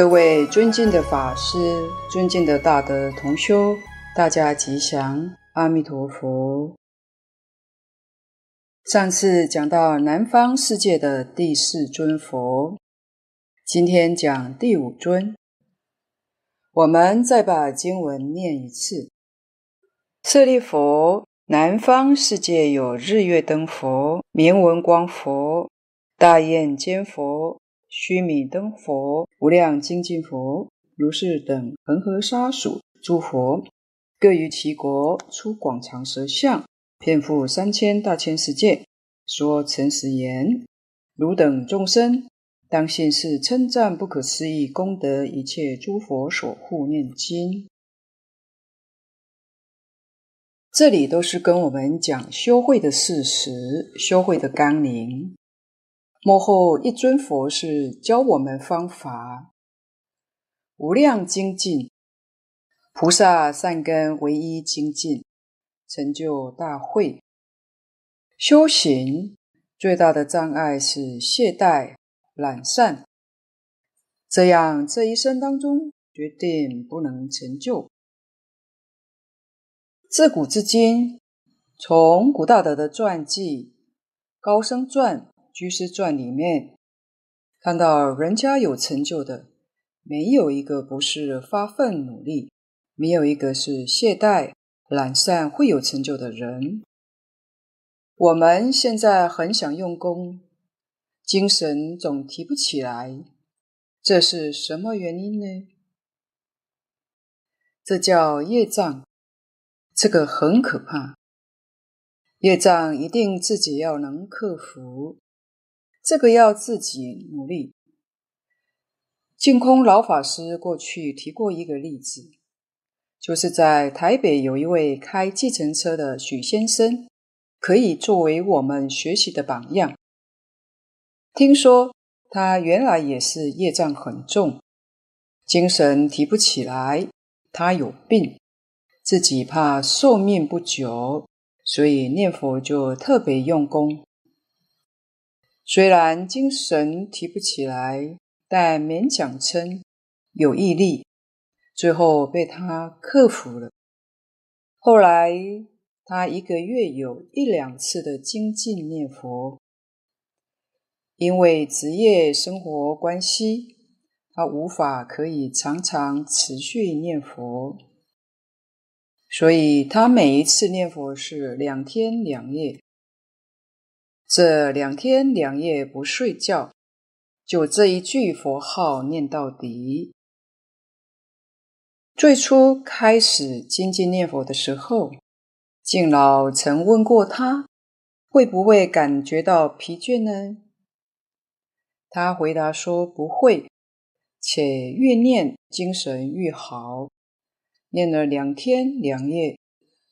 各位尊敬的法师、尊敬的大德同修，大家吉祥，阿弥陀佛。上次讲到南方世界的第四尊佛，今天讲第五尊。我们再把经文念一次：舍利弗，南方世界有日月灯佛、明文光佛、大焰尖佛。须弥灯佛、无量精进佛、如是等恒河沙数诸佛，各于其国出广长舌相，遍覆三千大千世界，说诚实言：汝等众生，当信是称赞不可思议功德，一切诸佛所护念经。这里都是跟我们讲修慧的事实，修慧的纲领。幕后一尊佛是教我们方法，无量精进，菩萨善根唯一精进，成就大慧。修行最大的障碍是懈怠懒散，这样这一生当中决定不能成就。自古至今，从古大德的传记、高僧传。居士传里面看到人家有成就的，没有一个不是发奋努力，没有一个是懈怠懒散会有成就的人。我们现在很想用功，精神总提不起来，这是什么原因呢？这叫业障，这个很可怕。业障一定自己要能克服。这个要自己努力。净空老法师过去提过一个例子，就是在台北有一位开计程车的许先生，可以作为我们学习的榜样。听说他原来也是业障很重，精神提不起来，他有病，自己怕寿命不久，所以念佛就特别用功。虽然精神提不起来，但勉强撑，有毅力，最后被他克服了。后来他一个月有一两次的精进念佛，因为职业生活关系，他无法可以常常持续念佛，所以他每一次念佛是两天两夜。这两天两夜不睡觉，就这一句佛号念到底。最初开始精进念佛的时候，敬老曾问过他，会不会感觉到疲倦呢？他回答说不会，且越念精神越好。念了两天两夜，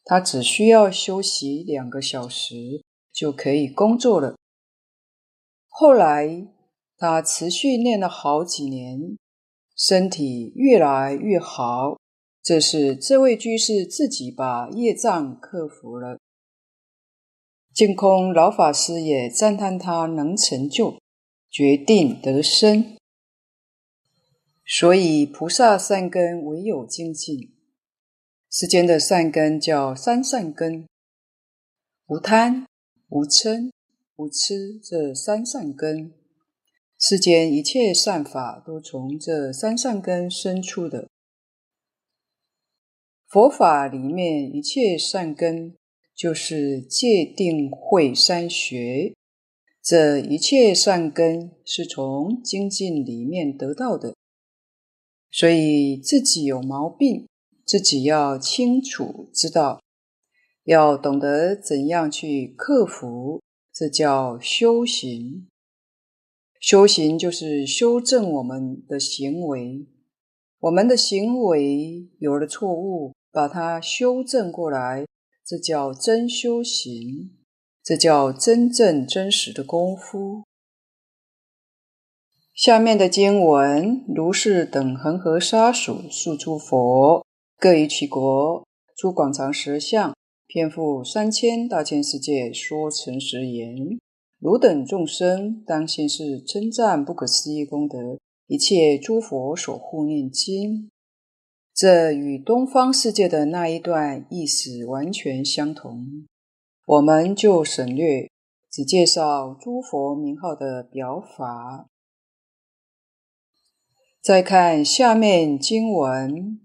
他只需要休息两个小时。就可以工作了。后来他持续练了好几年，身体越来越好。这是这位居士自己把业障克服了。净空老法师也赞叹他能成就，决定得生。所以菩萨善根唯有精进。世间的善根叫三善根：无贪。无嗔、无痴这三善根，世间一切善法都从这三善根生出的。佛法里面一切善根，就是戒定慧三学，这一切善根是从精进里面得到的。所以自己有毛病，自己要清楚知道。要懂得怎样去克服，这叫修行。修行就是修正我们的行为，我们的行为有了错误，把它修正过来，这叫真修行，这叫真正真实的功夫。下面的经文，如是等恒河沙数数诸佛，各于其国出广长舌相。篇覆三千大千世界，说诚实言：汝等众生，当先是称赞不可思议功德，一切诸佛所护念经，这与东方世界的那一段意思完全相同。我们就省略，只介绍诸佛名号的表法。再看下面经文：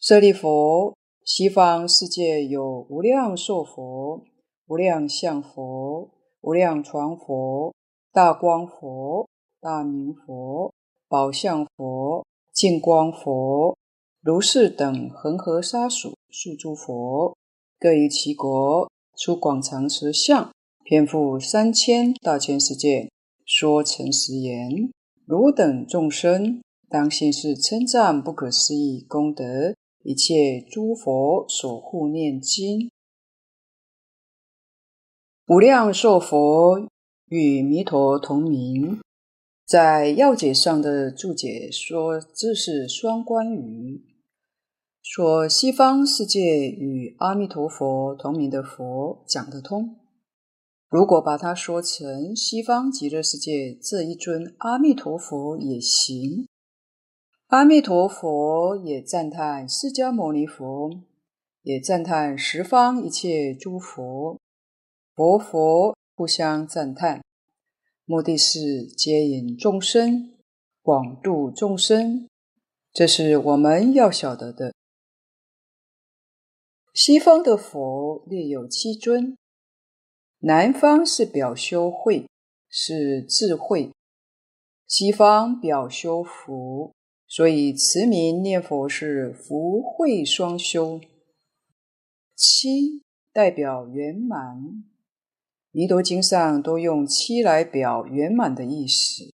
舍利弗，西方世界有无量寿佛、无量相佛、无量传佛、大光佛。大明佛、宝相佛、净光佛、如是等恒河沙数数诸佛，各于其国出广长舌相，遍覆三千大千世界，说成实言：汝等众生，当信是称赞不可思议功德，一切诸佛所护念经。无量寿佛与弥陀同名。在要解上的注解说，这是双关语，说西方世界与阿弥陀佛同名的佛讲得通。如果把它说成西方极乐世界这一尊阿弥陀佛也行。阿弥陀佛也赞叹释迦牟尼佛，也赞叹十方一切诸佛，佛佛互相赞叹。目的是接引众生，广度众生，这是我们要晓得的。西方的佛列有七尊，南方是表修慧，是智慧；西方表修福，所以持名念佛是福慧双修。七代表圆满。弥陀经上都用七来表圆满的意思。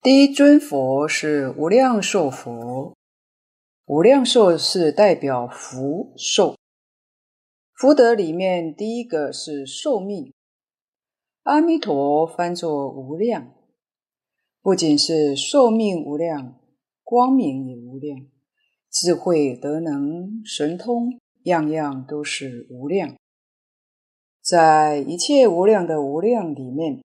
第一尊佛是无量寿佛，无量寿是代表福寿。福德里面第一个是寿命，阿弥陀翻作无量，不仅是寿命无量，光明也无量，智慧德能神通。样样都是无量，在一切无量的无量里面，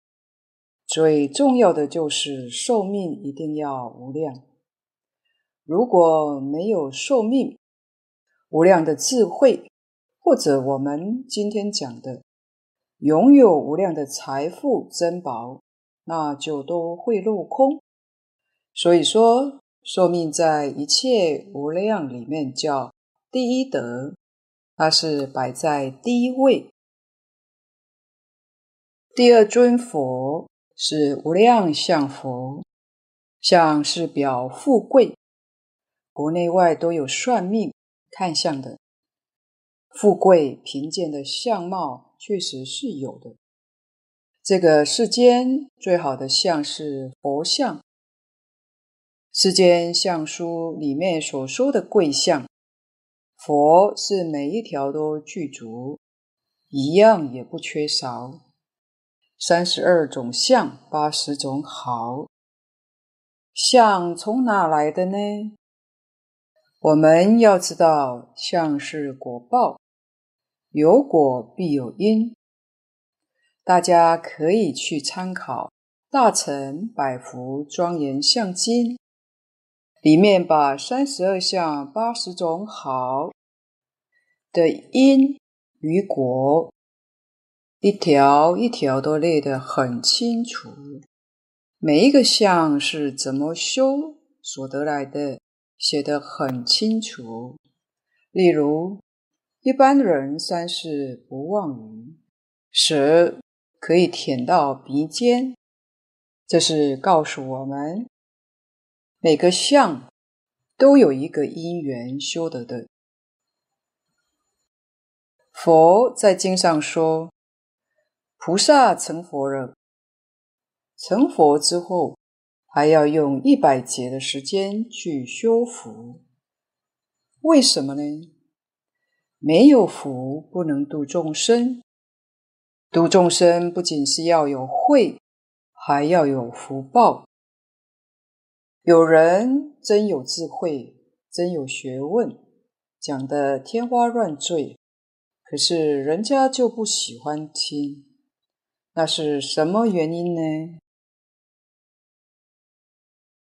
最重要的就是寿命一定要无量。如果没有寿命，无量的智慧，或者我们今天讲的拥有无量的财富珍宝，那就都会落空。所以说，寿命在一切无量里面叫第一德。它是摆在第一位。第二尊佛是无量相佛，相是表富贵，国内外都有算命看相的，富贵贫贱的相貌确实是有的。这个世间最好的相是佛相，世间相书里面所说的贵相。佛是每一条都具足，一样也不缺少。三十二种相，八十种好。相从哪来的呢？我们要知道，相是果报，有果必有因。大家可以去参考《大乘百福庄严相经》。里面把三十二相八十种好的因与果，一条一条都列得很清楚。每一个相是怎么修所得来的，写得很清楚。例如，一般人三世不妄语，舌可以舔到鼻尖，这是告诉我们。每个相都有一个因缘修得的。佛在经上说，菩萨成佛了，成佛之后还要用一百劫的时间去修福。为什么呢？没有福不能度众生，度众生不仅是要有慧，还要有福报。有人真有智慧，真有学问，讲得天花乱坠，可是人家就不喜欢听。那是什么原因呢？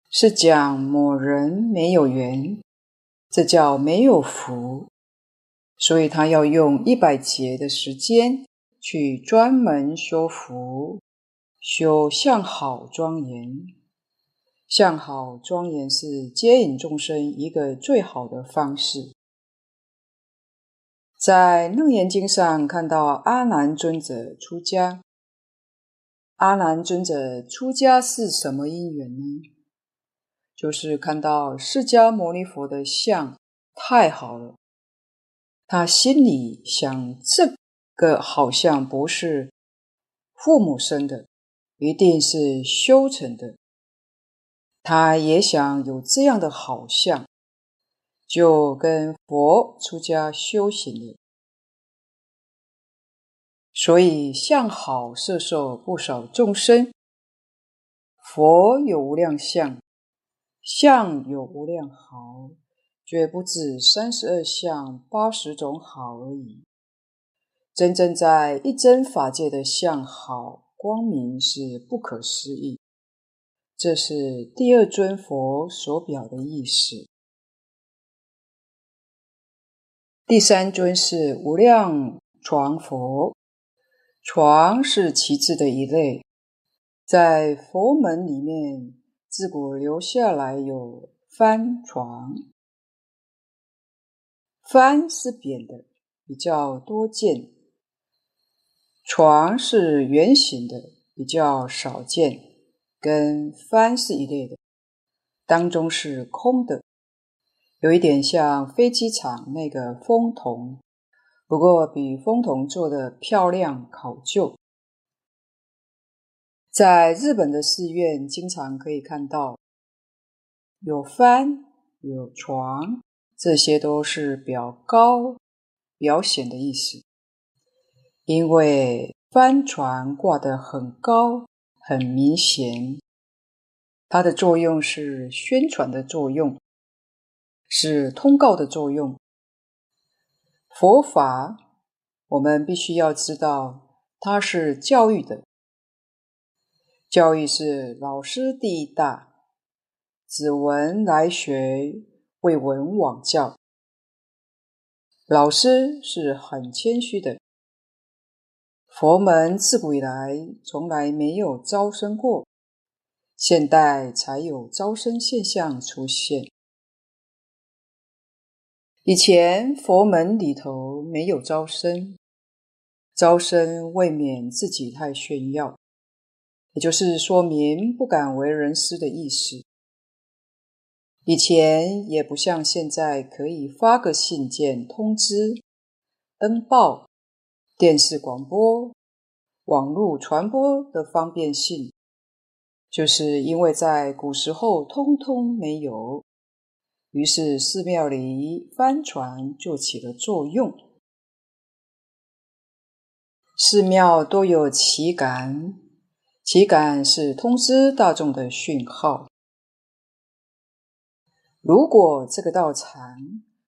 是讲某人没有缘，这叫没有福，所以他要用一百劫的时间去专门修福，修相好庄严。相好庄严是接引众生一个最好的方式。在《楞严经》上看到阿难尊者出家。阿难尊者出家是什么因缘呢？就是看到释迦牟尼佛的相太好了，他心里想，这个好像不是父母生的，一定是修成的。他也想有这样的好相，就跟佛出家修行了。所以相好摄受不少众生。佛有无量相，相有无量好，绝不止三十二相八十种好而已。真正在一真法界的相好光明是不可思议。这是第二尊佛所表的意思。第三尊是无量床佛，床是旗帜的一类，在佛门里面自古留下来有翻床，翻是扁的，比较多见；床是圆形的，比较少见。跟幡是一类的，当中是空的，有一点像飞机场那个风筒，不过比风筒做的漂亮考究。在日本的寺院，经常可以看到有幡、有床，这些都是表高、表显的意思，因为帆船挂得很高。很明显，它的作用是宣传的作用，是通告的作用。佛法，我们必须要知道，它是教育的。教育是老师第一大，子闻来学，为闻往教。老师是很谦虚的。佛门自古以来从来没有招生过，现代才有招生现象出现。以前佛门里头没有招生，招生未免自己太炫耀，也就是说明不敢为人师的意思。以前也不像现在可以发个信件通知、登报。电视广播、网络传播的方便性，就是因为在古时候通通没有，于是寺庙里帆船就起了作用。寺庙都有旗杆，旗杆是通知大众的讯号。如果这个道场、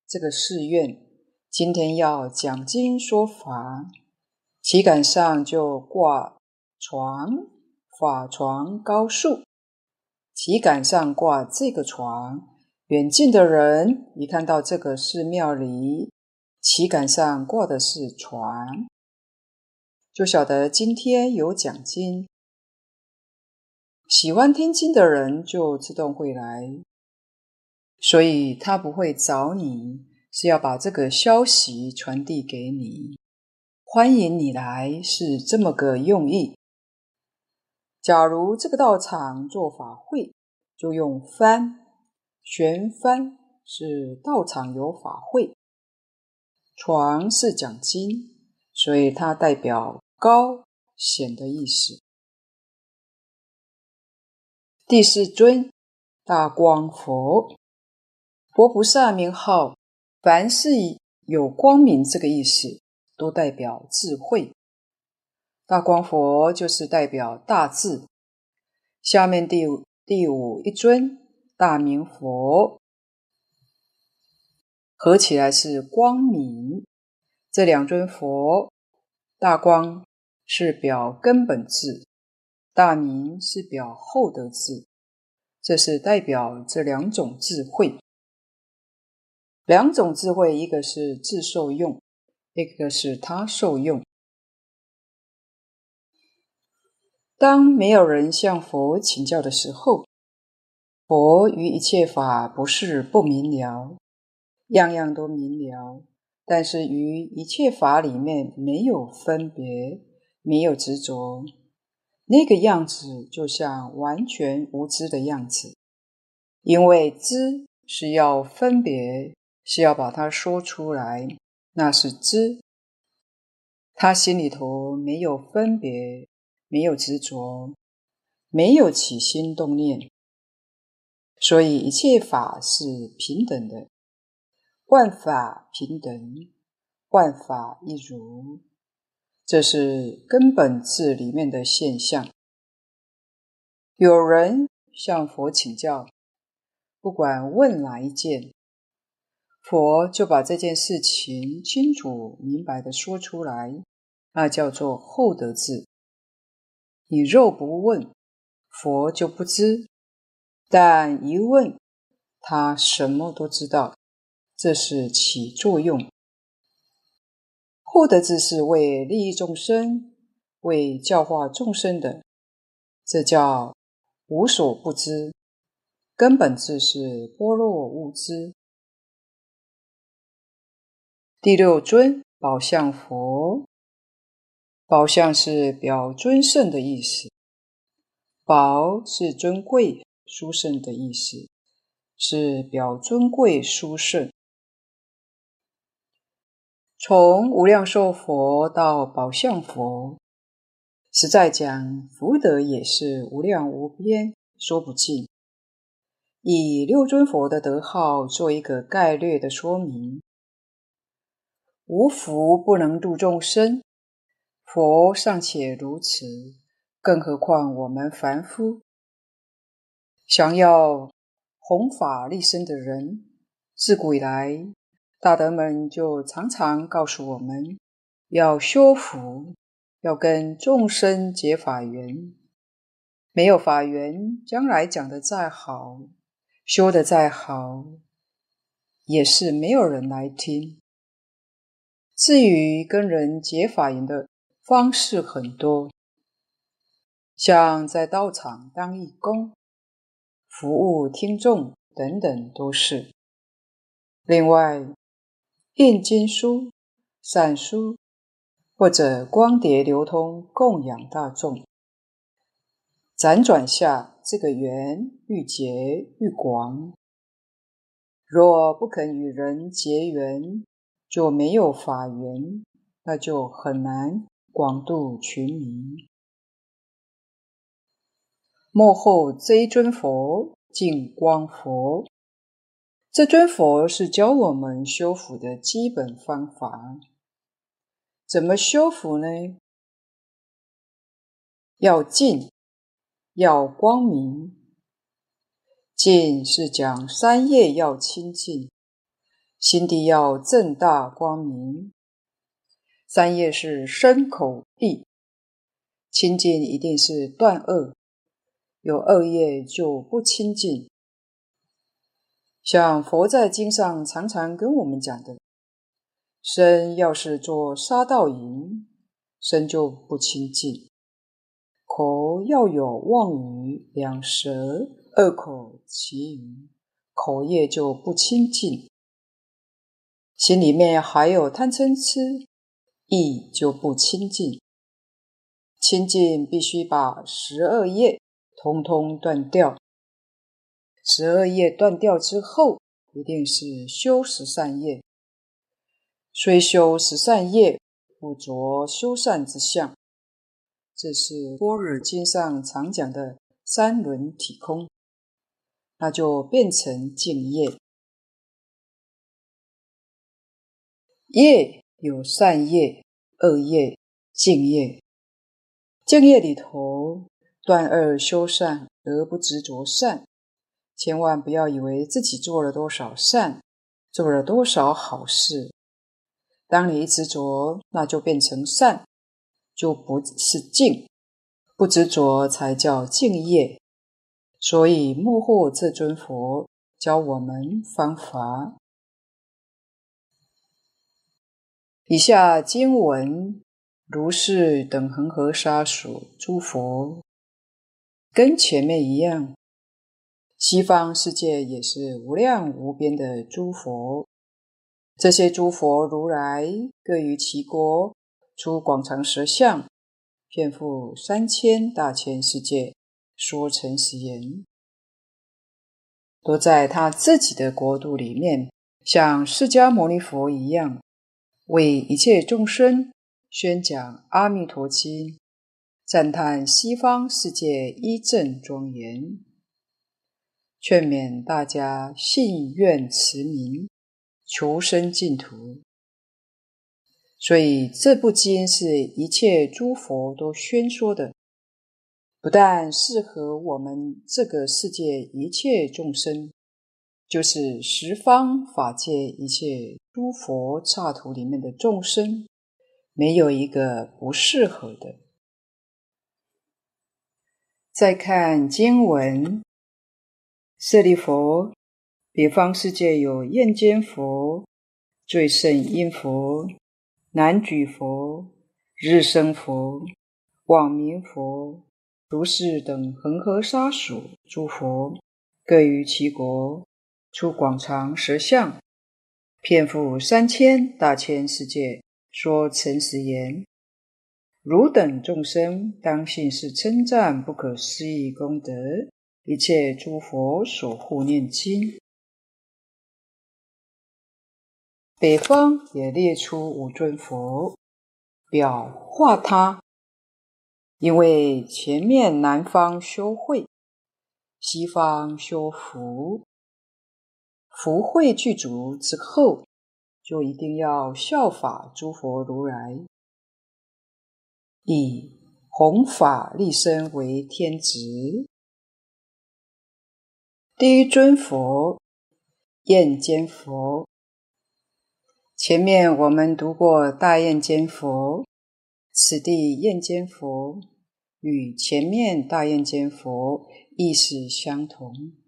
这个寺院今天要讲经说法，旗杆上就挂“床法床高树”，旗杆上挂这个床，远近的人一看到这个寺庙里旗杆上挂的是幢，就晓得今天有奖金。喜欢听经的人就自动会来，所以他不会找你，是要把这个消息传递给你。欢迎你来，是这么个用意。假如这个道场做法会，就用幡，悬幡是道场有法会，床是讲经，所以它代表高显的意思。第四尊大光佛，佛菩萨名号，凡是有光明这个意思。都代表智慧，大光佛就是代表大智。下面第五第五一尊大明佛，合起来是光明。这两尊佛，大光是表根本智，大明是表后得智，这是代表这两种智慧。两种智慧，一个是自受用，一个是他受用。当没有人向佛请教的时候，佛于一切法不是不明了，样样都明了，但是于一切法里面没有分别，没有执着，那个样子就像完全无知的样子，因为知是要分别。是要把它说出来，那是知。他心里头没有分别，没有执着，没有起心动念，所以一切法是平等的，万法平等，万法一如，这是根本智里面的现象。有人向佛请教，不管问哪一件。佛就把这件事情清楚明白地说出来，那叫做厚德智。你若不问，佛就不知；但一问，他什么都知道。这是起作用。后得智是为利益众生、为教化众生的，这叫无所不知。根本智是般若无知。第六尊宝相佛，宝相是表尊胜的意思，宝是尊贵殊胜的意思，是表尊贵殊胜。从无量寿佛到宝相佛，实在讲福德也是无量无边，说不尽。以六尊佛的德号做一个概略的说明。无福不能度众生，佛尚且如此，更何况我们凡夫？想要弘法利生的人，自古以来，大德们就常常告诉我们，要修福，要跟众生结法缘。没有法缘，将来讲的再好，修的再好，也是没有人来听。至于跟人结法缘的方式很多，像在道场当义工、服务听众等等都是。另外，印经书、善书或者光碟流通供养大众，辗转下，这个缘愈结愈广。若不肯与人结缘，就没有法缘，那就很难广度群迷。末后这尊佛，净光佛，这尊佛是教我们修福的基本方法。怎么修福呢？要净，要光明。净是讲三业要清净。心地要正大光明，三业是身口意，清净一定是断恶，有恶业就不清净。像佛在经上常常跟我们讲的，身要是做杀盗淫，身就不清净；口要有妄语、两舌、恶口、綺语，口业就不清净。心里面还有贪嗔痴，意就不清净。清净必须把十二业通通断掉。十二业断掉之后，一定是修十善业。虽修十善业，不着修善之相。这是《般若经》上常讲的三轮体空，那就变成净业。业有善业、恶业、净业。净业里头，断恶修善而不执着善，千万不要以为自己做了多少善，做了多少好事。当你一执着，那就变成善，就不是净，不执着才叫净业。所以幕后这尊佛教我们方法。以下经文，如是等恒河沙数诸佛，跟前面一样。西方世界也是无量无边的诸佛，这些诸佛如来各于其国，出广长舌相，遍覆三千大千世界，说成实言，都在他自己的国度里面，像释迦牟尼佛一样。为一切众生宣讲《阿弥陀经》，赞叹西方世界依正庄严，劝勉大家信愿持名，求生净土。所以这部经是一切诸佛都宣说的，不但适合我们这个世界一切众生。就是十方法界一切诸佛刹土里面的众生，没有一个不适合的。再看经文，舍利弗，别方世界有焰间佛、最胜音佛、难举佛、日生佛、广明佛，如是等恒河沙数诸佛，各于其国。出广长舌相，遍覆三千大千世界，说诚实言：汝等众生当信是称赞不可思议功德，一切诸佛所护念经。北方也列出五尊佛，表化他，因为前面南方修慧，西方修福。福慧具足之后，就一定要效法诸佛如来，以弘法利身为天职。第一尊佛，焰肩佛。前面我们读过大焰肩佛，此地焰肩佛与前面大焰肩佛意思相同。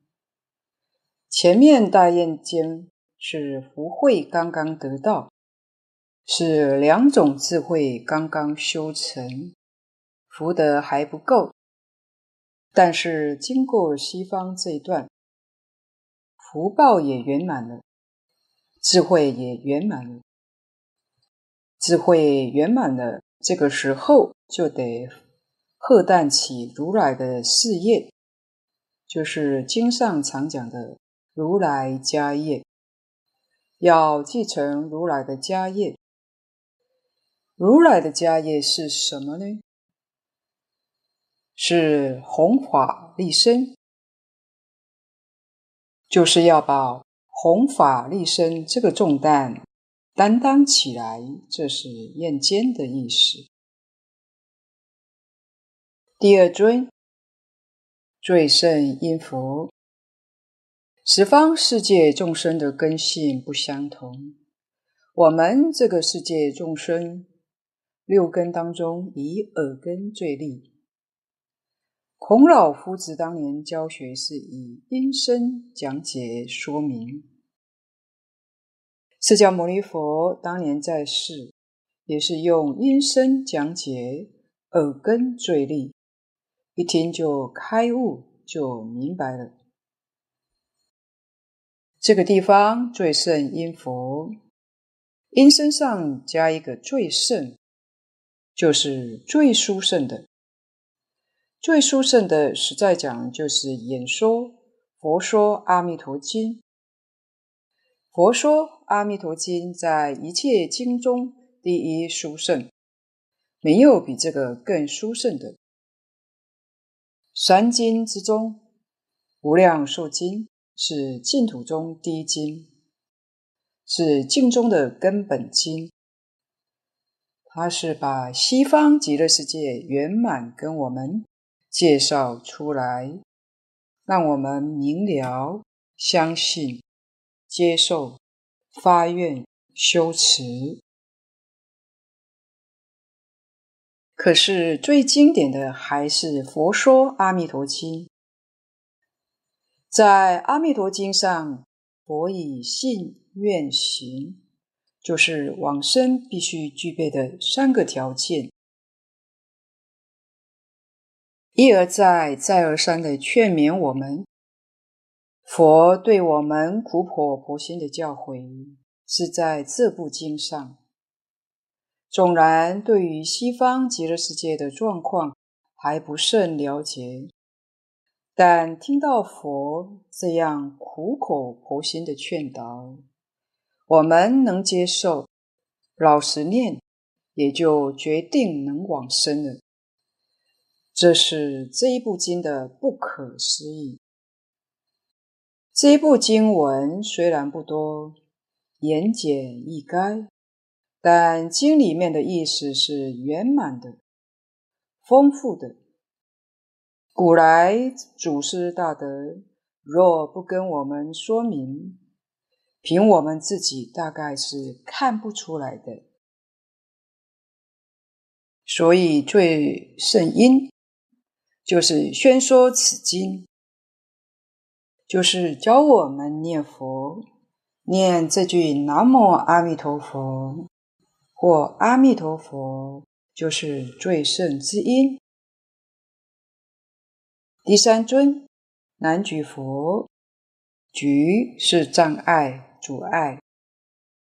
前面大焰肩是福慧刚刚得到，是两种智慧刚刚修成，福德还不够。但是经过西方这一段，福报也圆满了，智慧也圆满了。智慧圆满了，这个时候就得荷担起如来的事业，就是经上常讲的。如来家业，要继承如来的家业。如来的家业是什么呢？是弘法立身，就是要把弘法立身这个重担担当起来，这是焰肩的意思。第二尊，最胜音佛。十方世界众生的根性不相同，我们这个世界众生六根当中，以耳根最利。孔老夫子当年教学是以音声讲解说明，释迦牟尼佛当年在世也是用音声讲解，耳根最利，一听就开悟，就明白了。这个地方最胜音佛，音声上加一个最胜，就是最殊胜的。最殊胜的，实在讲就是演说佛说阿弥陀经。佛说阿弥陀经在一切经中第一殊胜，没有比这个更殊胜的。三经之中，无量寿经。是净土中第一经，是净中的根本经。它是把西方极乐世界圆满跟我们介绍出来，让我们明了、相信、接受、发愿、修持。可是最经典的还是《佛说阿弥陀经》。在《阿弥陀经》上，佛以信愿行，就是往生必须具备的三个条件，一而再、再而三的劝勉我们。佛对我们苦口婆心的教诲，是在这部经上。纵然对于西方极乐世界的状况还不甚了解，但听到佛这样苦口婆心的劝导，我们能接受，老实念，也就决定能往生了。这是这一部经的不可思议。这一部经文虽然不多，言简意赅。但经里面的意思是圆满的、丰富的。古来祖师大德若不跟我们说明，凭我们自己大概是看不出来的。所以最胜因就是宣说此经，就是教我们念佛，念这句南无阿弥陀佛。或阿弥陀佛，就是最胜之因。第三尊南举佛，举是障碍、阻碍，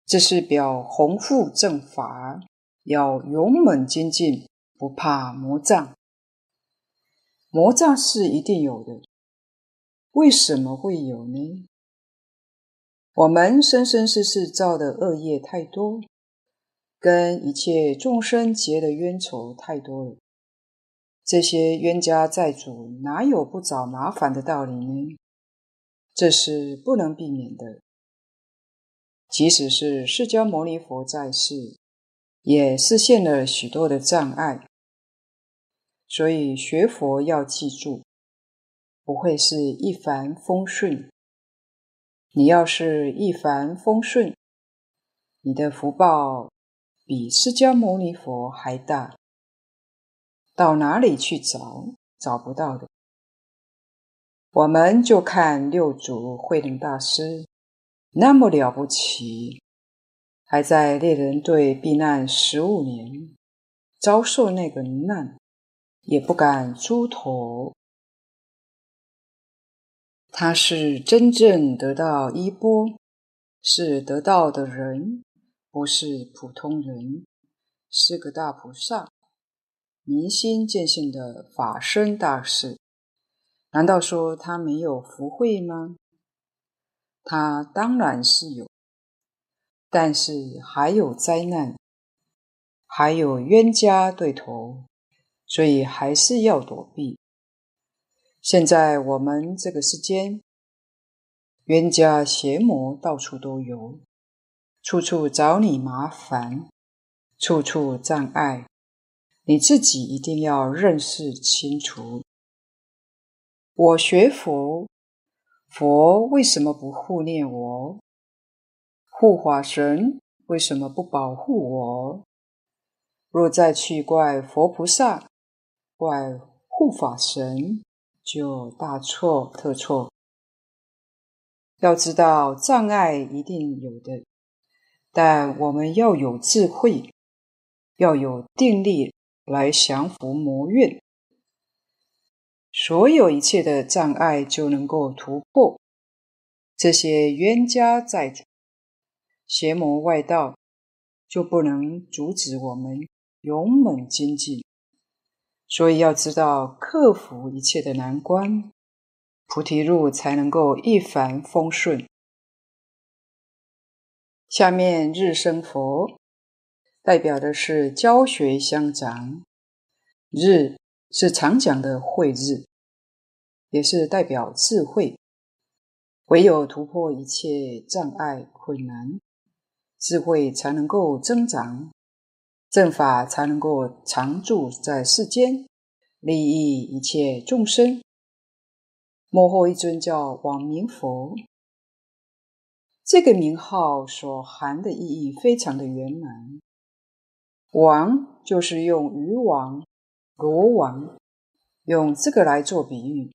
这是表弘护正法，要勇猛精进，不怕魔障。魔障是一定有的，为什么会有呢？我们生生世世造的恶业太多。跟一切众生结的冤仇太多了，这些冤家债主哪有不找麻烦的道理呢？这是不能避免的。即使是释迦牟尼佛在世，也示现了许多的障碍。所以学佛要记住，不会是一帆风顺。你要是一帆风顺，你的福报。比释迦牟尼佛还大，到哪里去找？找不到的。我们就看六祖慧能大师那么了不起，还在猎人队避难十五年，遭受那个难，也不敢出头。他是真正得到衣钵，是得道的人。不是普通人，是个大菩萨，明心见性的法身大士。难道说他没有福慧吗？他当然是有，但是还有灾难，还有冤家对头，所以还是要躲避。现在我们这个世间，冤家邪魔到处都有。处处找你麻烦，处处障碍，你自己一定要认识清楚。我学佛，佛为什么不护念我？护法神为什么不保护我？若再去怪佛菩萨，怪护法神，就大错特错。要知道，障碍一定有的。但我们要有智慧，要有定力来降伏魔怨，所有一切的障碍就能够突破。这些冤家债主、邪魔外道就不能阻止我们勇猛精进。所以要知道克服一切的难关，菩提路才能够一帆风顺。下面日生佛代表的是教学相长，日是常讲的慧日，也是代表智慧。唯有突破一切障碍困难，智慧才能够增长，正法才能够常住在世间，利益一切众生。末后一尊叫王明佛。这个名号所含的意义非常的圆满。王就是用鱼王、罗王，用这个来做比喻。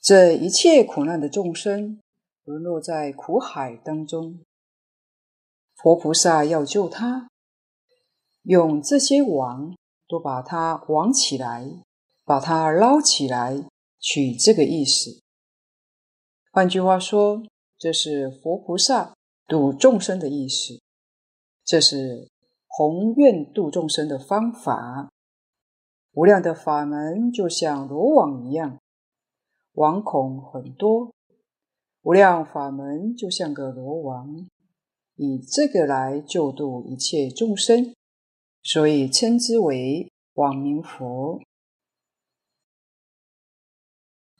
这一切苦难的众生，沦落在苦海当中，佛菩萨要救他，用这些王都把他网起来，把他捞起来，取这个意思。换句话说，这是佛菩萨度众生的意思，这是宏愿度众生的方法。无量的法门就像罗网一样。网孔很多，无量法门就像个罗网，以这个来救度一切众生，所以称之为网明佛。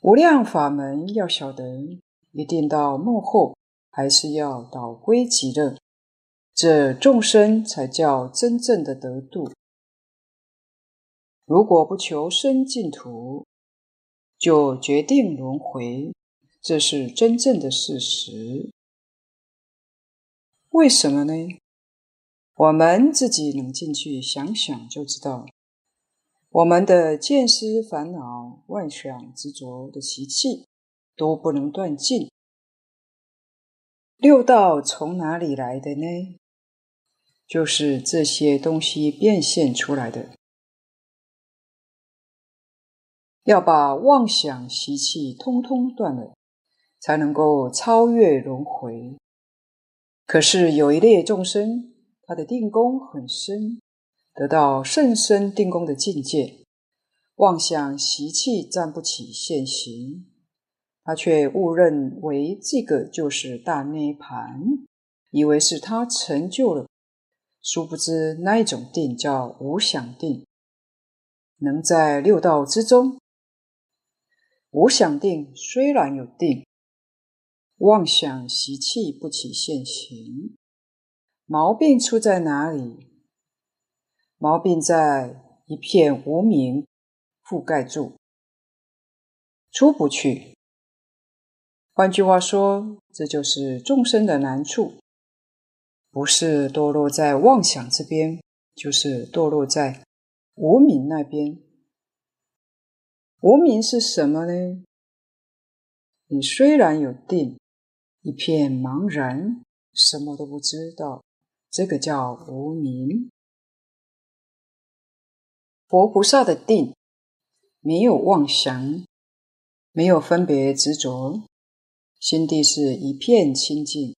无量法门要晓得，一定到幕后还是要导归极乐，这众生才叫真正的得度。如果不求生净土，就决定轮回，这是真正的事实。为什么呢？我们自己冷静去想想就知道，我们的见思烦恼、妄想执着的习气都不能断尽。六道从哪里来的呢？就是这些东西变现出来的。要把妄想习气通通断了，才能够超越轮回。可是有一类众生，他的定功很深，得到甚深定功的境界，妄想习气站不起现行，他却误认为这个就是大涅槃，以为是他成就了，殊不知那一种定叫无想定，能在六道之中。无想定虽然有定，妄想习气不起现行，毛病出在哪里？毛病在一片无明覆盖住，出不去。换句话说，这就是众生的难处，不是堕落在妄想这边，就是堕落在无明那边。无明是什么呢？你虽然有定，一片茫然，什么都不知道，这个叫无明。佛菩萨的定，没有妄想，没有分别执着，心地是一片清净。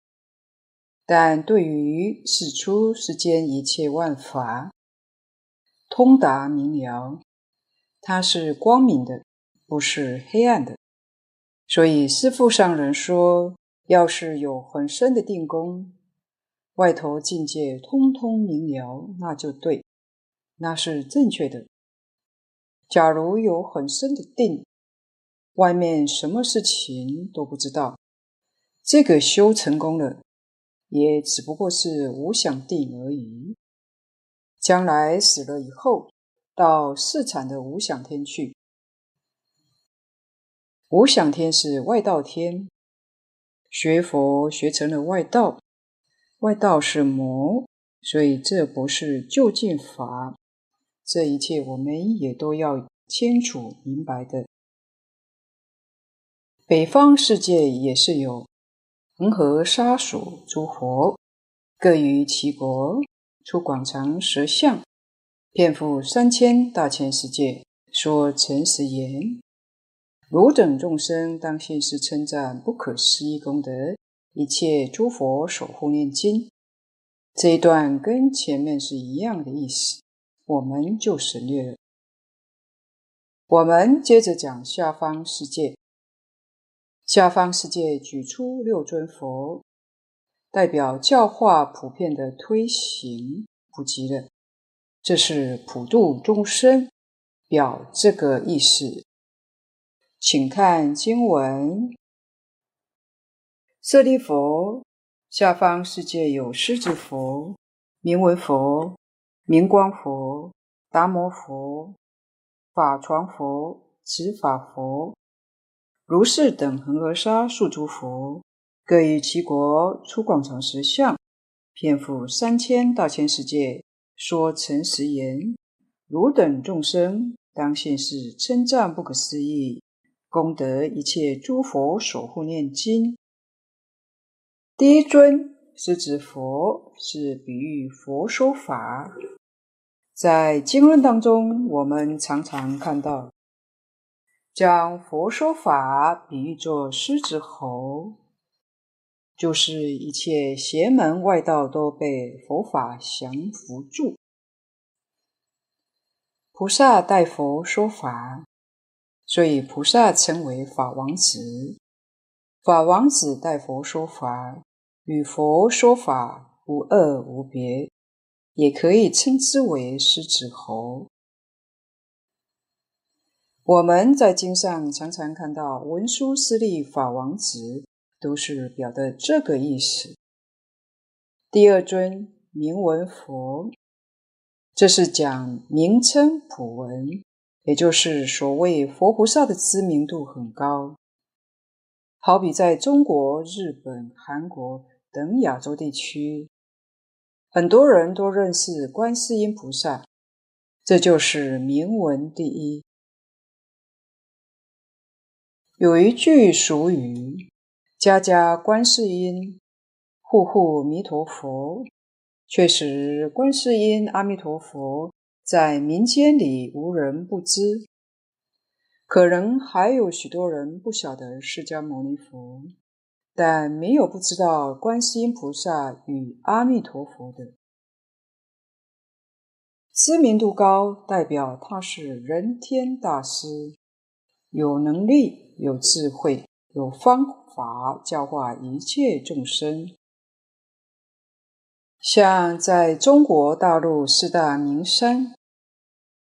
但对于世出世间一切万法，通达明了。它是光明的，不是黑暗的。所以师父上人说，要是有很深的定功，外头境界通通明了，那就对，那是正确的。假如有很深的定，外面什么事情都不知道，这个修成功了，也只不过是无想定而已。将来死了以后，到四禅的无想天去，无想天是外道天。学佛学成了外道，外道是魔，所以这不是究竟法。这一切我们也都要清楚明白的。北方世界也是有恒河沙数诸佛，各于其国出广长舌相。遍覆三千大千世界，说诚实言：汝等众生当信是称赞不可思议功德，一切诸佛守护念经。这一段跟前面是一样的意思，我们就省略了。我们接着讲下方世界。下方世界举出六尊佛，代表教化普遍的推行普及了。这是普度众生，表这个意思。请看经文：舍利佛，下方世界有狮子佛、明闻佛、明光佛、达摩佛、法幢佛、持法佛、如是等恒河沙数诸佛，各于其国出广长舌相，遍覆三千大千世界。说诚实言：汝等众生，当信是称赞不可思议功德，一切诸佛守护念经。第一尊是指佛，是比喻佛说法。在经论当中，我们常常看到，将佛说法比喻作狮子吼，就是一切邪门外道都被佛法降伏住。菩萨代佛说法，所以菩萨称为法王子。法王子代佛说法，与佛说法无二无别。也可以称之为狮子吼。我们在经上常常看到文殊师利法王子，都是表的这个意思。第二尊名闻佛，这是讲名称普闻，也就是所谓佛菩萨的知名度很高。好比在中国、日本、韩国等亚洲地区。很多人都认识观世音菩萨，这就是名闻第一。有一句俗语：“家家观世音，户户弥陀佛。”确实，观世音阿弥陀佛在民间里无人不知，可能还有许多人不晓得释迦牟尼佛。但没有不知道观世音菩萨与阿弥陀佛的。知名度高，代表他是人天大师，有能力、有智慧、有方法教化一切众生。像在中国大陆四大名山，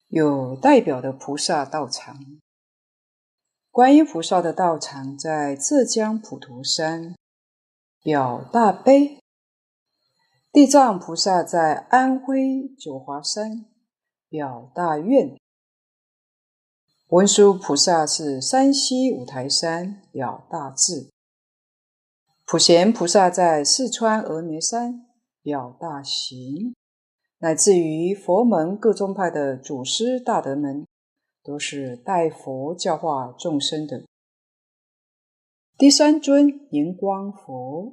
有代表的菩萨道场。观音菩萨的道场在浙江普陀山，表大悲；地藏菩萨在安徽九华山，表大愿；文殊菩萨是山西五台山，表大智；普贤菩萨在四川峨眉山，表大行；乃至于佛门各宗派的祖师大德们。都是代佛教化众生的。第三尊明光佛，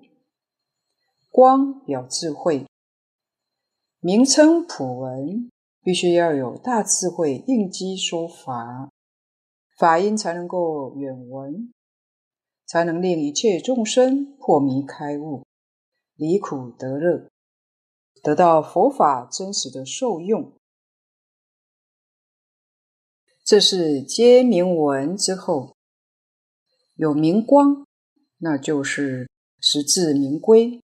光表智慧，名称普文，必须要有大智慧应机说法，法音才能够远闻，才能令一切众生破迷开悟，离苦得乐，得到佛法真实的受用。这是皆明闻之后，有明光，那就是实至名归，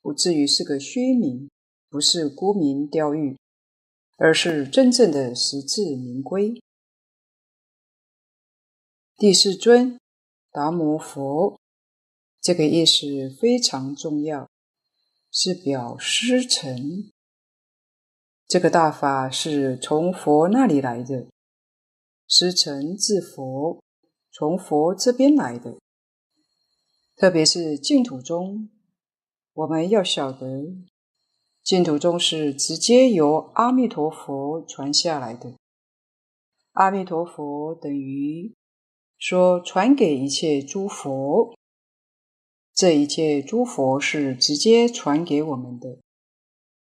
不至于是个虚名，不是沽名钓誉，而是真正的实至名归。第四尊达摩佛，这个意思非常重要，是表师承。这个大法是从佛那里来的。师承自佛，从佛这边来的。特别是净土宗，我们要晓得，净土宗是直接由阿弥陀佛传下来的。阿弥陀佛等于说传给一切诸佛，这一切诸佛是直接传给我们的，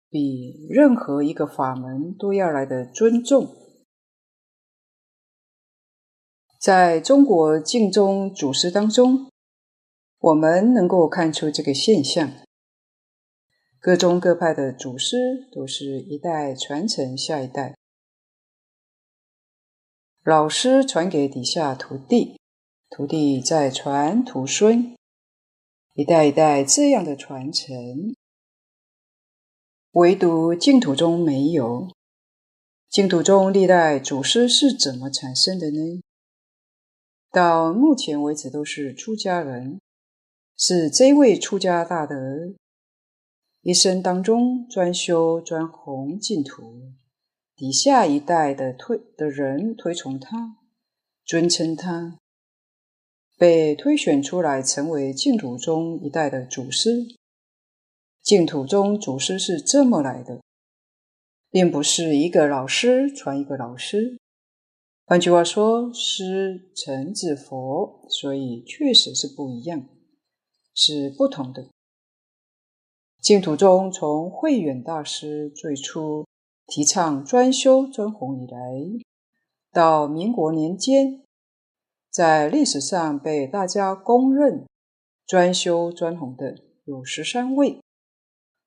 比任何一个法门都要来的尊重。在中国净宗祖师当中，我们能够看出这个现象。各宗各派的祖师都是一代传承下一代，老师传给底下徒弟，徒弟再传徒孙，一代一代这样的传承。唯独净土中没有，净土中历代祖师是怎么产生的呢？到目前为止都是出家人，是这位出家大德一生当中专修专弘净土，底下一代的推的人推崇他，尊称他，被推选出来成为净土宗一代的祖师。净土宗祖师是这么来的，并不是一个老师传一个老师。换句话说，师承自佛，所以确实是不一样，是不同的。净土中从慧远大师最初提倡专修专弘以来，到民国年间，在历史上被大家公认专修专弘的有十三位，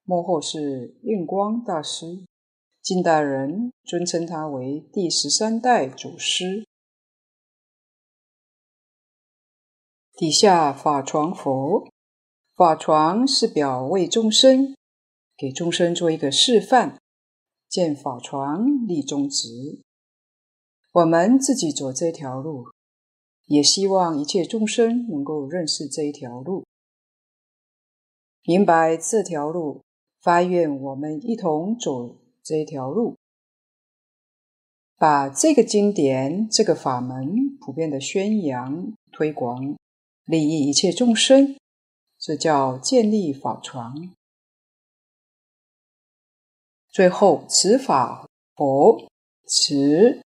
幕后是印光大师，近代人尊称他为第十三代祖师。底下法床佛，法床是表为众生，给众生做一个示范，建法幢立宗旨。我们自己走这条路，也希望一切众生能够认识这一条路，明白这条路，发愿我们一同走这条路，把这个经典、这个法门普遍的宣扬、推广，利益一切众生，这叫建立法床。最后，持法佛持。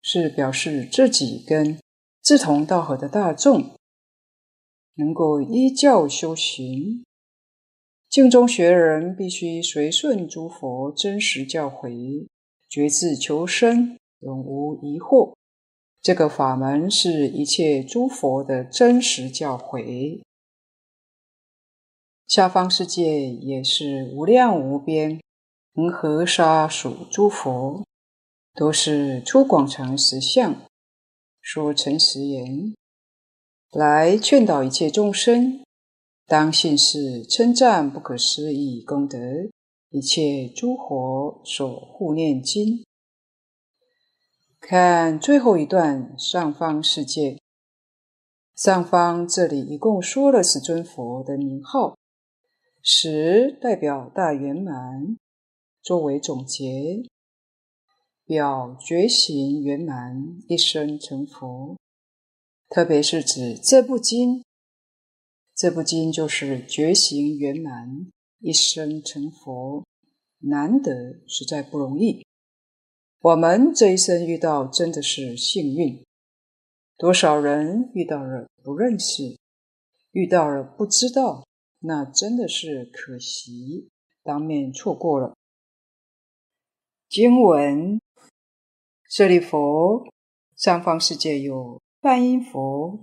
是表示自己跟志同道合的大众能够依教修行。净中学人必须随顺诸佛真实教诲，决志求生，永无疑惑。这个法门是一切诸佛的真实教诲。下方世界也是无量无边恒河沙数诸佛。都是出广长实相，说诚实言，来劝导一切众生，当信是称赞不可思议功德，一切诸佛所护念经。看最后一段上方世界，上方这里一共说了十尊佛的名号，十代表大圆满，作为总结。表觉行圆满，一生成佛。特别是指这部经，这部经就是觉行圆满，一生成佛，难得，实在不容易。我们这一生遇到，真的是幸运。多少人遇到了不认识，遇到了不知道，那真的是可惜，当面错过了。经文。舍利弗，上方世界有梵音佛、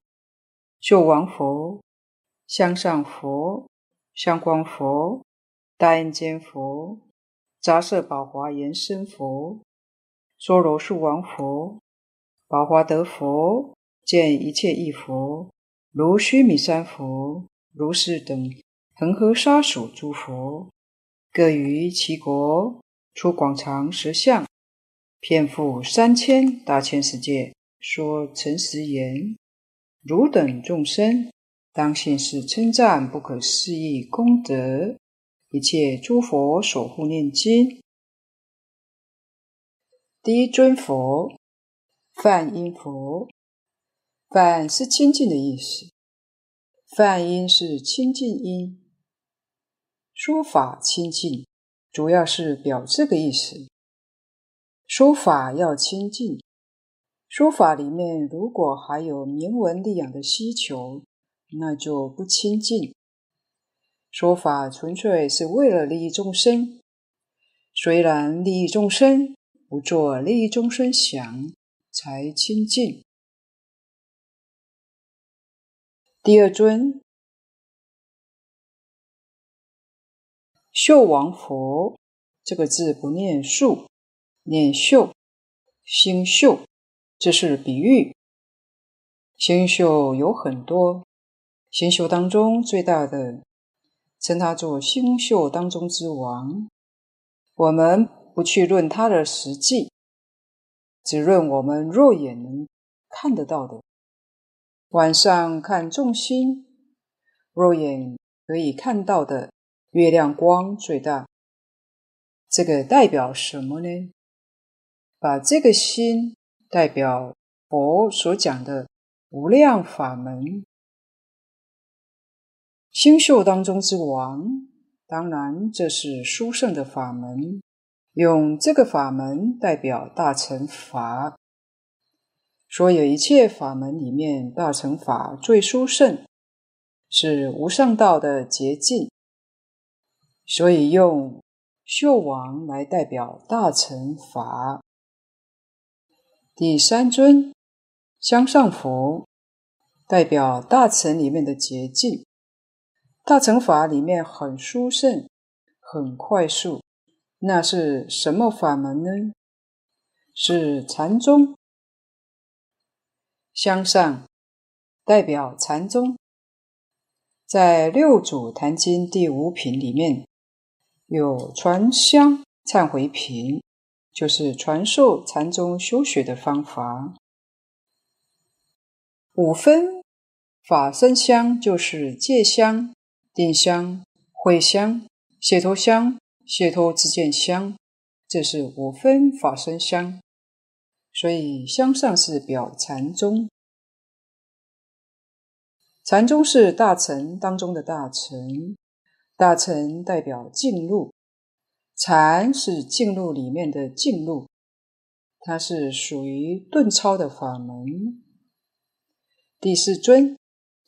秀王佛、香上佛、香光佛、大印坚佛、杂色宝华延身佛、娑罗树王佛、宝华德佛、见一切义佛、如须弥山佛、如是等恒河沙数诸佛，各于其国出广长舌相。遍覆三千大千世界，说诚实言：汝等众生，当信是称赞不可思议功德，一切诸佛所护念经。第一尊佛，梵音佛。梵是清净的意思，梵音是清净音，说法清净，主要是表这个意思。说法要清净，说法里面如果还有名闻利养的需求，那就不清净。说法纯粹是为了利益众生，虽然利益众生，不做利益众生想，才清净。第二尊，秀王佛，这个字不念树。念秀，星宿，这是比喻。星宿有很多，星宿当中最大的，称它做星宿当中之王。我们不去论它的实际，只论我们肉眼能看得到的。晚上看众星，肉眼可以看到的月亮光最大。这个代表什么呢？把这个心代表佛所讲的无量法门，星宿当中之王，当然这是殊胜的法门，用这个法门代表大乘法。所有一切法门里面，大乘法最殊胜，是无上道的捷径，所以用秀王来代表大乘法。第三尊香上佛，代表大乘里面的捷径。大乘法里面很殊胜，很快速。那是什么法门呢？是禅宗。香上代表禅宗，在六祖坛经第五品里面有传香忏悔品，就是传授禅宗修学的方法。五分法身香就是戒香。定香、慧香、解脱香、解脱知见香，这是五分法身香。所以香上是表禅宗，禅宗是大乘当中的大乘，大乘代表净路，禅是净路里面的净路，它是属于顿超的法门。第四尊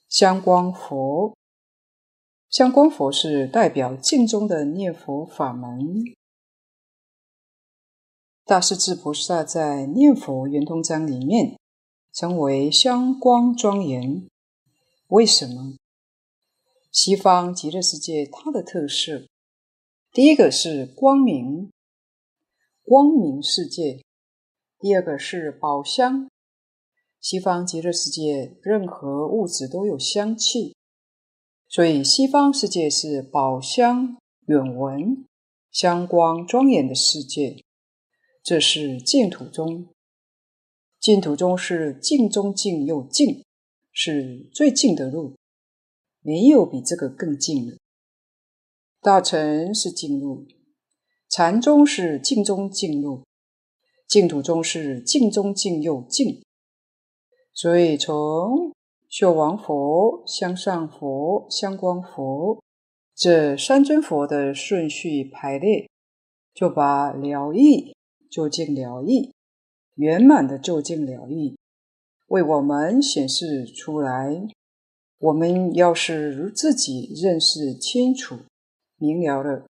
香光佛。香光佛是代表净中的念佛法门。大势至菩萨在《念佛圆通章》里面称为香光庄严。为什么？西方极乐世界它的特色，第一个是光明，光明世界；第二个是宝香。西方极乐世界任何物质都有香气。所以，西方世界是宝香远闻、香光庄严的世界。这是净土宗，净土宗是净中净又净，是最净的路，没有比这个更近了。大乘是净路，禅宗是净中净路，净土宗是净中净又净。所以从秀王佛、香上佛、香光佛这三尊佛的顺序排列，就把了义、就近了义、圆满的就近了义为我们显示出来。我们要是自己认识清楚、明了了，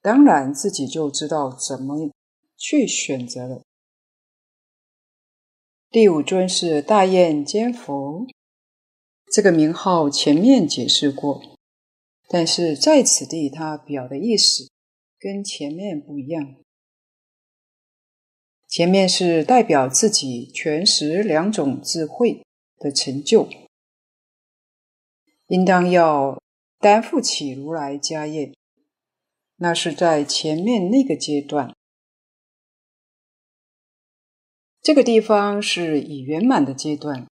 当然自己就知道怎么去选择了。第五尊是大雁尖佛，这个名号前面解释过，但是在此地它表的意思跟前面不一样。前面是代表自己全十两种智慧的成就，应当要担负起如来家业，那是在前面那个阶段。这个地方是已圆满的阶段，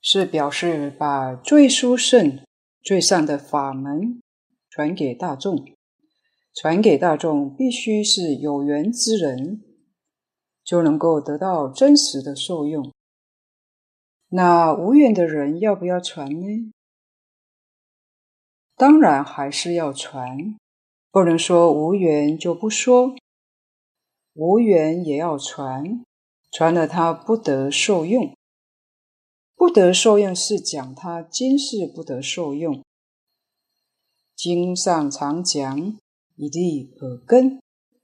是表示把最殊胜、最上的法门传给大众。传给大众必须是有缘之人，就能够得到真实的受用。那无缘的人要不要传呢？当然还是要传，不能说无缘就不说，无缘也要传。传了他不得受用，不得受用是讲他今世不得受用。经上常讲，以利耳根，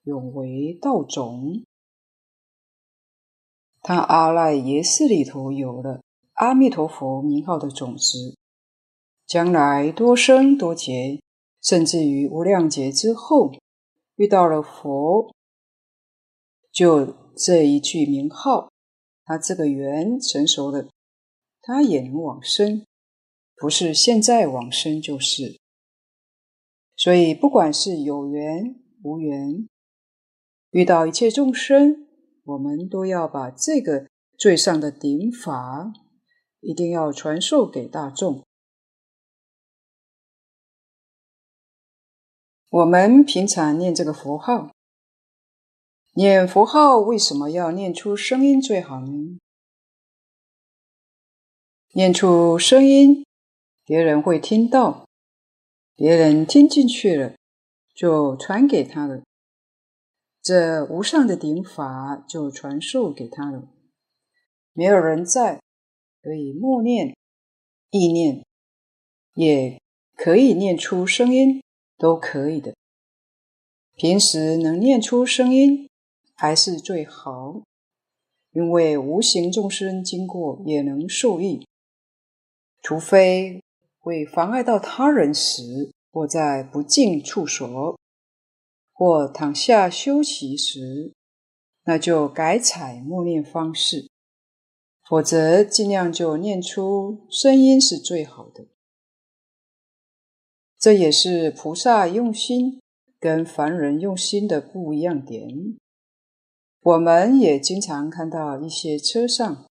永为道种。他阿赖耶识里头有了阿弥陀佛名号的种子，将来多生多劫，甚至于无量劫之后，遇到了佛，就。这一句名号，他这个缘成熟了，他也能往生，不是现在往生就是。所以，不管是有缘无缘，遇到一切众生，我们都要把这个最上的顶法，一定要传授给大众。我们平常念这个佛号。念佛号为什么要念出声音最好呢？念出声音，别人会听到，别人听进去了，就传给他了，这无上的顶法就传授给他了。没有人在，可以默念、意念，也可以念出声音，都可以的。平时能念出声音，还是最好，因为无形众生经过也能受益。除非会妨碍到他人时，或在不净处所，或躺下休息时，那就改采默念方式。否则，尽量就念出声音是最好的。这也是菩萨用心。跟凡人用心的不一样点，我们也经常看到一些车上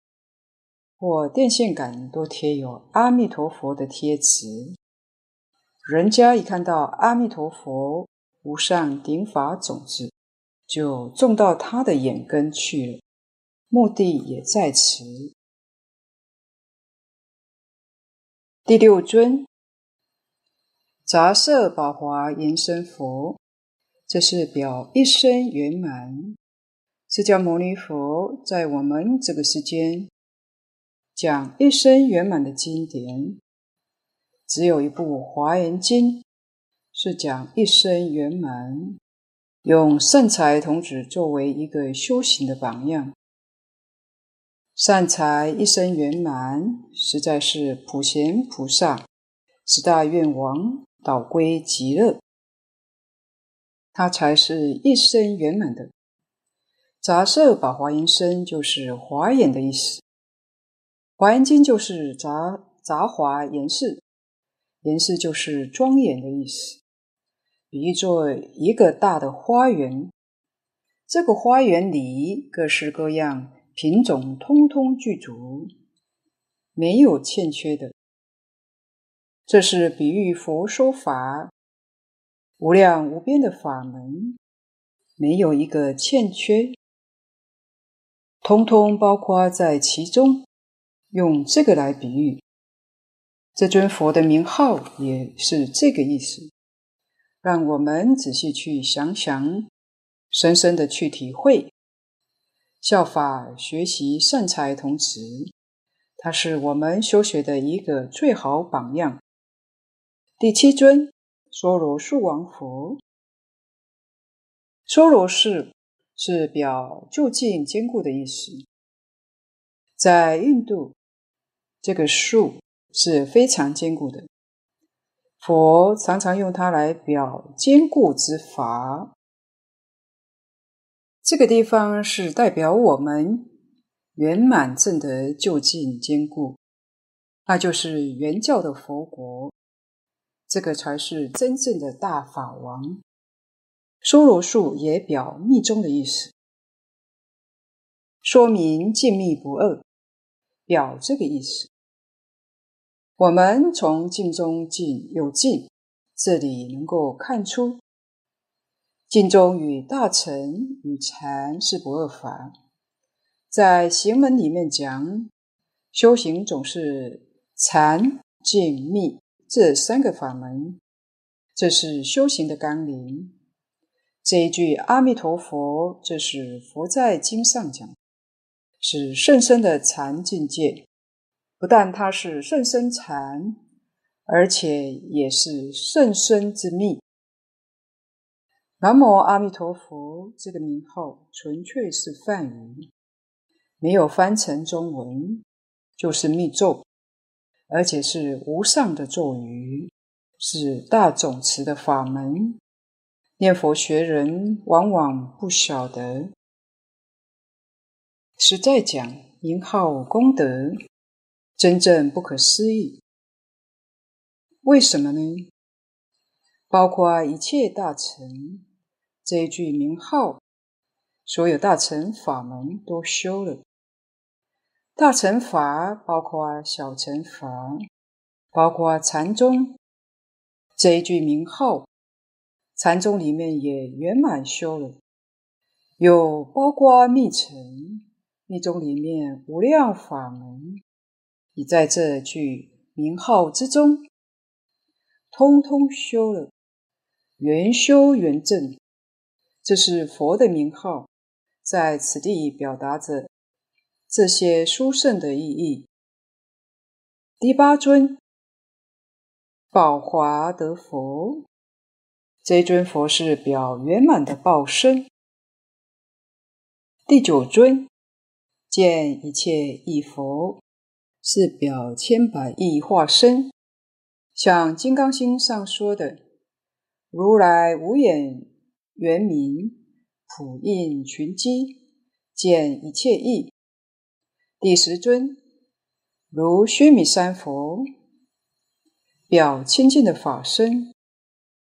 或电线杆都贴有阿弥陀佛的贴纸，人家一看到阿弥陀佛无上顶法种子，就种到他的眼根去了，目的也在此。第六尊。杂色宝华延生佛，这是表一生圆满。释迦牟尼佛在我们这个世间讲一生圆满的经典，只有一部《华严经》是讲一生圆满，用善财童子作为一个修行的榜样。善财一生圆满，实在是普贤菩萨十大愿王。导归极乐，它才是一生圆满的。杂色宝华严生就是华严的意思，华严经就是杂杂华严饰，严饰就是庄严的意思，比喻作一个大的花园，这个花园里各式各样品种通通具足，没有欠缺的。这是比喻佛说法无量无边的法门，没有一个欠缺，通通包括在其中。用这个来比喻，这尊佛的名号也是这个意思。让我们仔细去想想，深深的去体会，效法学习善财童子，他是我们修学的一个最好榜样。第七尊，娑罗树王佛。娑罗树是表就近坚固的意思。在印度，这个树是非常坚固的，佛常常用它来表坚固之法。这个地方是代表我们圆满证得就近坚固，那就是圆教的佛国。这个才是真正的大法王。娑罗树也表密宗的意思，说明静密不二，表这个意思。我们从静中静有静，这里能够看出，静中与大乘与禅是不二法。在行门里面讲，修行总是禅、静、密。这三个法门，这是修行的纲领。这一句阿弥陀佛，这是佛在经上讲，是甚深的禅境界。不但它是甚深禅，而且也是甚深之密。南无阿弥陀佛这个名号，纯粹是梵语，没有翻成中文，就是密咒。而且是无上的咒语，是大总持的法门。念佛学人往往不晓得。实在讲，名号功德真正不可思议。为什么呢？包括一切大乘这一句名号，所有大乘法门都修了。大乘法包括小乘法，包括禅宗这一句名号，禅宗里面也圆满修了。有包括密乘，密宗里面无量法门，已在这句名号之中，通通修了，圆修圆证，这是佛的名号，在此地表达着这些殊胜的意义。第八尊，宝华德佛，这尊佛是表圆满的报身。第九尊，见一切义佛，是表千百亿化身。像《金刚经》上说的：“如来无眼圆明，普应群机，见一切义。”第十尊。如须弥山佛，表清净的法身，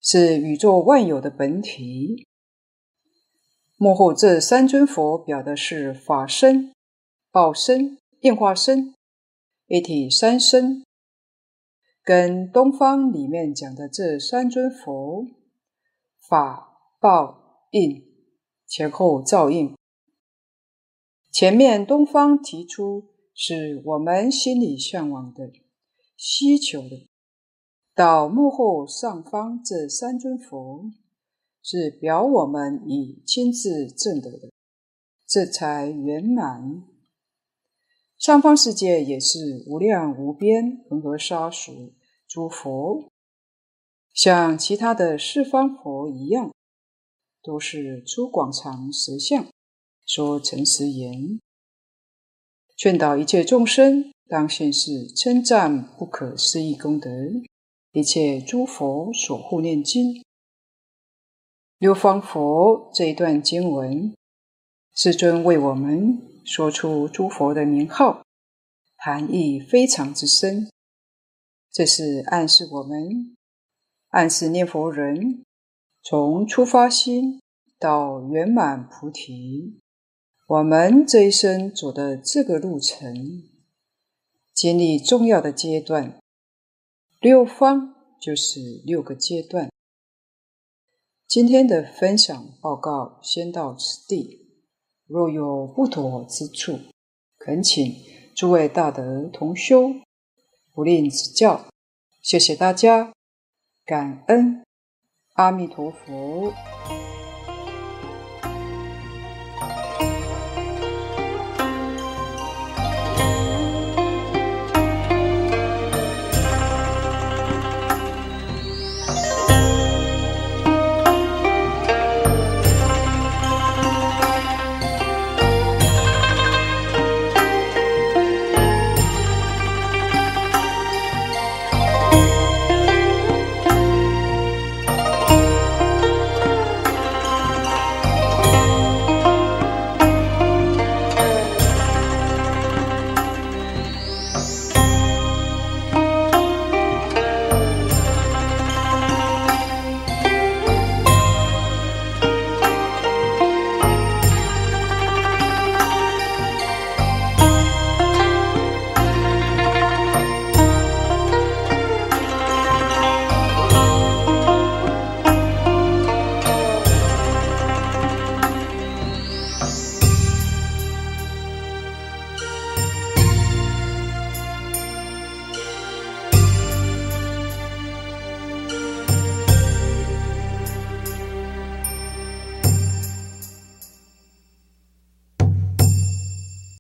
是宇宙万有的本体。幕后这三尊佛表的是法身、报身、变化身，一体三身，跟东方里面讲的这三尊佛，法、报、应，前后照应。前面东方提出。是我们心里向往的、需求的。到幕后上方这三尊佛，是表我们已亲自证得的，这才圆满。上方世界也是无量无边恒河沙数诸佛，像其他的四方佛一样，都是出广长舌相，说诚实言。劝导一切众生，当信是称赞不可思议功德，一切诸佛所护念经。六方佛这一段经文，世尊为我们说出诸佛的名号，含义非常之深。这是暗示我们，暗示念佛人，从初发心到圆满菩提。我们这一生走的这个路程，经历重要的阶段，六方就是六个阶段。今天的分享报告先到此地，若有不妥之处，恳请诸位大德同修不吝指教。谢谢大家，感恩阿弥陀佛。